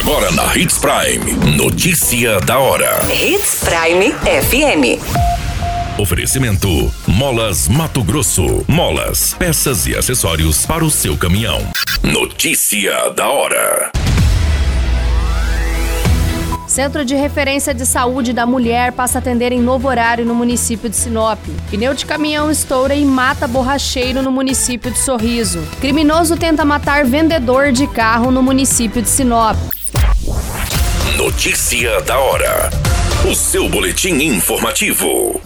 Agora na Hits Prime. Notícia da hora. Hits Prime FM. Oferecimento: Molas Mato Grosso. Molas, peças e acessórios para o seu caminhão. Notícia da hora. Centro de Referência de Saúde da Mulher passa a atender em novo horário no município de Sinop. Pneu de caminhão estoura e mata borracheiro no município de Sorriso. Criminoso tenta matar vendedor de carro no município de Sinop. Notícia da hora. O seu boletim informativo.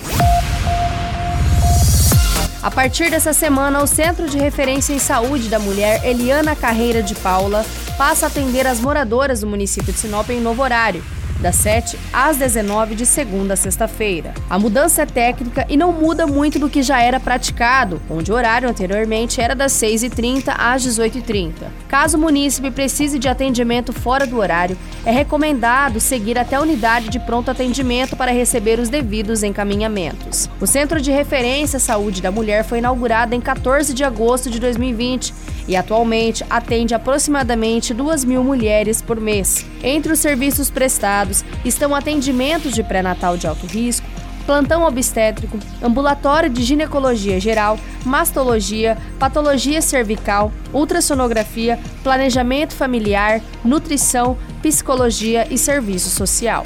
A partir dessa semana, o Centro de Referência em Saúde da Mulher Eliana Carreira de Paula passa a atender as moradoras do município de Sinop em novo horário das 7 às 19 de segunda a sexta-feira. A mudança é técnica e não muda muito do que já era praticado, onde o horário anteriormente era das 6h30 às 18h30. Caso o munícipe precise de atendimento fora do horário, é recomendado seguir até a unidade de pronto atendimento para receber os devidos encaminhamentos. O Centro de Referência Saúde da Mulher foi inaugurado em 14 de agosto de 2020 e atualmente atende aproximadamente 2 mil mulheres por mês. Entre os serviços prestados estão atendimentos de pré-natal de alto risco, plantão obstétrico, ambulatório de ginecologia geral, mastologia, patologia cervical, ultrassonografia, planejamento familiar, nutrição, psicologia e serviço social.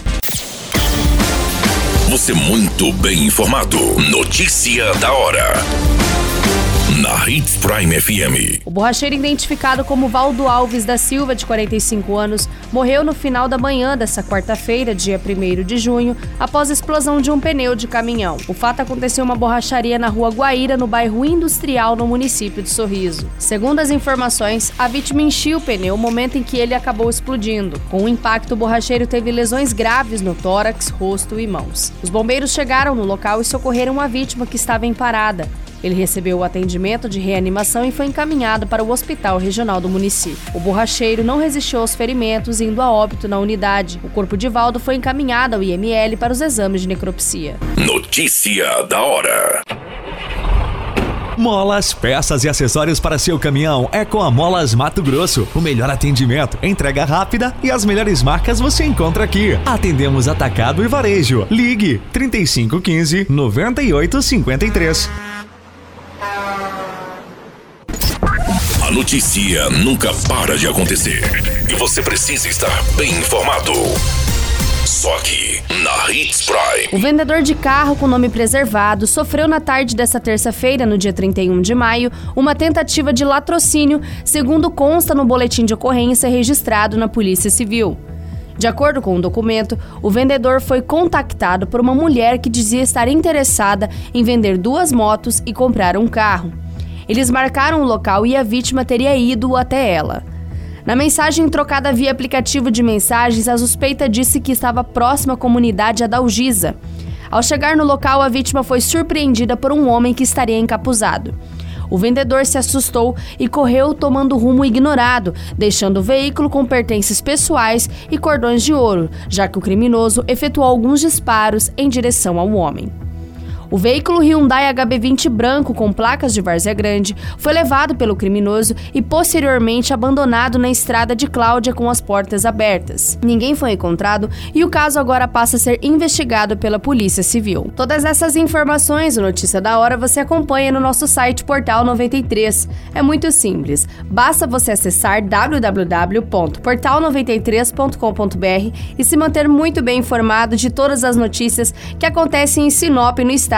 Você muito bem informado. Notícia da hora na Hits Prime FM. O borracheiro identificado como Valdo Alves da Silva, de 45 anos, morreu no final da manhã dessa quarta-feira, dia 1 de junho, após a explosão de um pneu de caminhão. O fato aconteceu em uma borracharia na rua Guaíra, no bairro Industrial, no município de Sorriso. Segundo as informações, a vítima enchia o pneu no momento em que ele acabou explodindo. Com o impacto, o borracheiro teve lesões graves no tórax, rosto e mãos. Os bombeiros chegaram no local e socorreram a vítima que estava em parada. Ele recebeu o atendimento de reanimação e foi encaminhado para o hospital regional do município. O borracheiro não resistiu aos ferimentos, indo a óbito na unidade. O corpo de Valdo foi encaminhado ao IML para os exames de necropsia. Notícia da hora. Molas, peças e acessórios para seu caminhão é com a Molas Mato Grosso. O melhor atendimento, entrega rápida e as melhores marcas você encontra aqui. Atendemos atacado e varejo. Ligue 3515 9853. A notícia nunca para de acontecer e você precisa estar bem informado. Só aqui, na Hits Prime. O vendedor de carro com nome preservado sofreu na tarde dessa terça-feira, no dia 31 de maio, uma tentativa de latrocínio, segundo consta no boletim de ocorrência registrado na Polícia Civil. De acordo com o um documento, o vendedor foi contactado por uma mulher que dizia estar interessada em vender duas motos e comprar um carro. Eles marcaram o local e a vítima teria ido até ela. Na mensagem trocada via aplicativo de mensagens, a suspeita disse que estava próxima à comunidade Adalgisa. Ao chegar no local, a vítima foi surpreendida por um homem que estaria encapuzado. O vendedor se assustou e correu tomando rumo ignorado, deixando o veículo com pertences pessoais e cordões de ouro, já que o criminoso efetuou alguns disparos em direção ao homem. O veículo Hyundai HB20 branco com placas de Várzea Grande foi levado pelo criminoso e posteriormente abandonado na estrada de Cláudia com as portas abertas. Ninguém foi encontrado e o caso agora passa a ser investigado pela Polícia Civil. Todas essas informações, o Notícia da Hora, você acompanha no nosso site Portal 93. É muito simples. Basta você acessar www.portal93.com.br e se manter muito bem informado de todas as notícias que acontecem em Sinop no estado